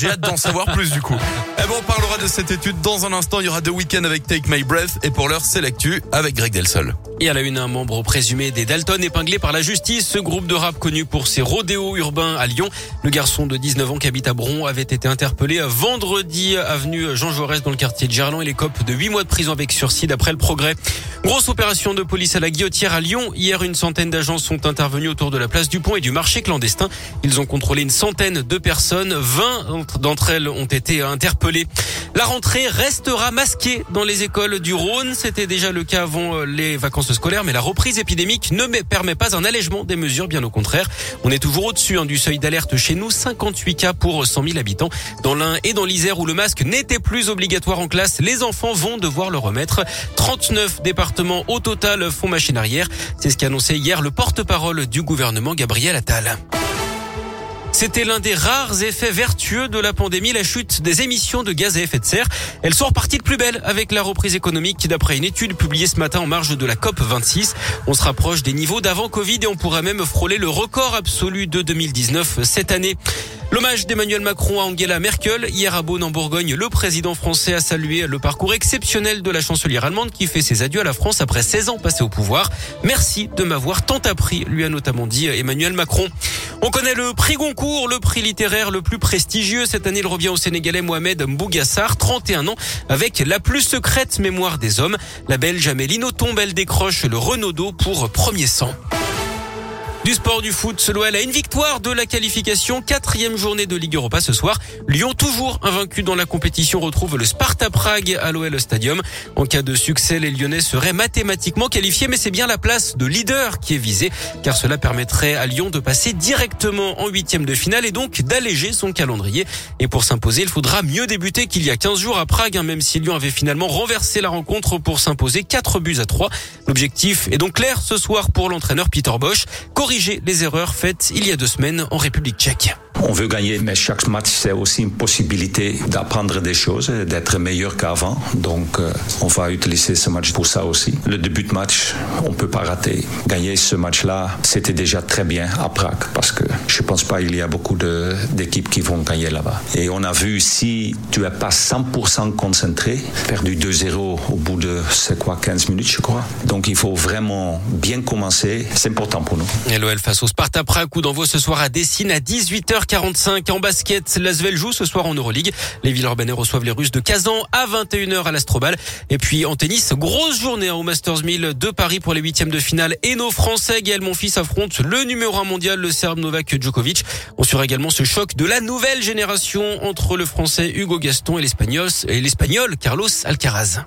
J'ai hâte d'en savoir plus du coup. Eh ben, on parlera de cette étude dans un instant. Il y aura deux week-ends avec Take My Breath et pour l'heure, c'est l'actu avec Greg Delsol. Et à la une, un membre présumé des Dalton épinglé par la justice. Ce groupe de rap connu pour ses rodéos urbains à Lyon. Le garçon de 19 ans qui habite à Bron avait été interpellé vendredi avenue Jean Jaurès dans le quartier de Gerland. Il écope de 8 mois de prison avec sursis d'après le progrès. Grosse opération de police à la guillotière à Lyon. Hier, une centaine d'agents sont intervenus autour de la place du pont et du marché clandestin. Ils ont contrôlé une centaine de personnes. 20 d'entre elles ont été interpellées. La rentrée restera masquée dans les écoles du Rhône. C'était déjà le cas avant euh, les vacances scolaires, mais la reprise épidémique ne permet pas un allègement des mesures, bien au contraire. On est toujours au-dessus hein, du seuil d'alerte chez nous, 58 cas pour 100 000 habitants. Dans l'Ain et dans l'Isère où le masque n'était plus obligatoire en classe, les enfants vont devoir le remettre. 39 départements au total font machine arrière. C'est ce qu'a annoncé hier le porte-parole du gouvernement, Gabriel Attal. C'était l'un des rares effets vertueux de la pandémie, la chute des émissions de gaz à effet de serre. Elles sont reparties de plus belle avec la reprise économique d'après une étude publiée ce matin en marge de la COP 26. On se rapproche des niveaux d'avant Covid et on pourrait même frôler le record absolu de 2019 cette année. L'hommage d'Emmanuel Macron à Angela Merkel. Hier à Beaune en Bourgogne, le président français a salué le parcours exceptionnel de la chancelière allemande qui fait ses adieux à la France après 16 ans passés au pouvoir. Merci de m'avoir tant appris, lui a notamment dit Emmanuel Macron. On connaît le prix Goncourt, le prix littéraire le plus prestigieux. Cette année, il revient au Sénégalais Mohamed Mbougassar, 31 ans, avec la plus secrète mémoire des hommes. La Belge Amélie Nothomb, elle décroche le Renaudot pour premier sang. Du sport du foot, l'OL a une victoire de la qualification. Quatrième journée de Ligue Europa ce soir. Lyon, toujours invaincu dans la compétition, retrouve le Sparta Prague à l'OL Stadium. En cas de succès, les Lyonnais seraient mathématiquement qualifiés, mais c'est bien la place de leader qui est visée, car cela permettrait à Lyon de passer directement en huitième de finale et donc d'alléger son calendrier. Et pour s'imposer, il faudra mieux débuter qu'il y a 15 jours à Prague, hein, même si Lyon avait finalement renversé la rencontre pour s'imposer 4 buts à 3. L'objectif est donc clair ce soir pour l'entraîneur Peter Bosch les erreurs faites il y a deux semaines en République tchèque. On veut gagner, mais chaque match, c'est aussi une possibilité d'apprendre des choses, d'être meilleur qu'avant. Donc, euh, on va utiliser ce match pour ça aussi. Le début de match, on peut pas rater. Gagner ce match-là, c'était déjà très bien à Prague, parce que je pense pas il y a beaucoup d'équipes qui vont gagner là-bas. Et on a vu si tu es pas 100% concentré, perdu 2-0 au bout de, c'est quoi, 15 minutes, je crois. Donc, il faut vraiment bien commencer. C'est important pour nous. Et l'OL face au Sparta Prague, coup d'envoi ce soir à Dessine à 18h. 45 en basket. L'Asvel joue ce soir en Euroleague. Les Villeurbanais reçoivent les Russes de Kazan à 21h à l'Astrobal. Et puis en tennis, grosse journée hein, au Masters 1000 de Paris pour les huitièmes de finale. Et nos Français, Gaël Monfils affrontent le numéro 1 mondial, le Serbe Novak Djokovic. On suivra également ce choc de la nouvelle génération entre le Français Hugo Gaston et l'Espagnol, et l'Espagnol Carlos Alcaraz.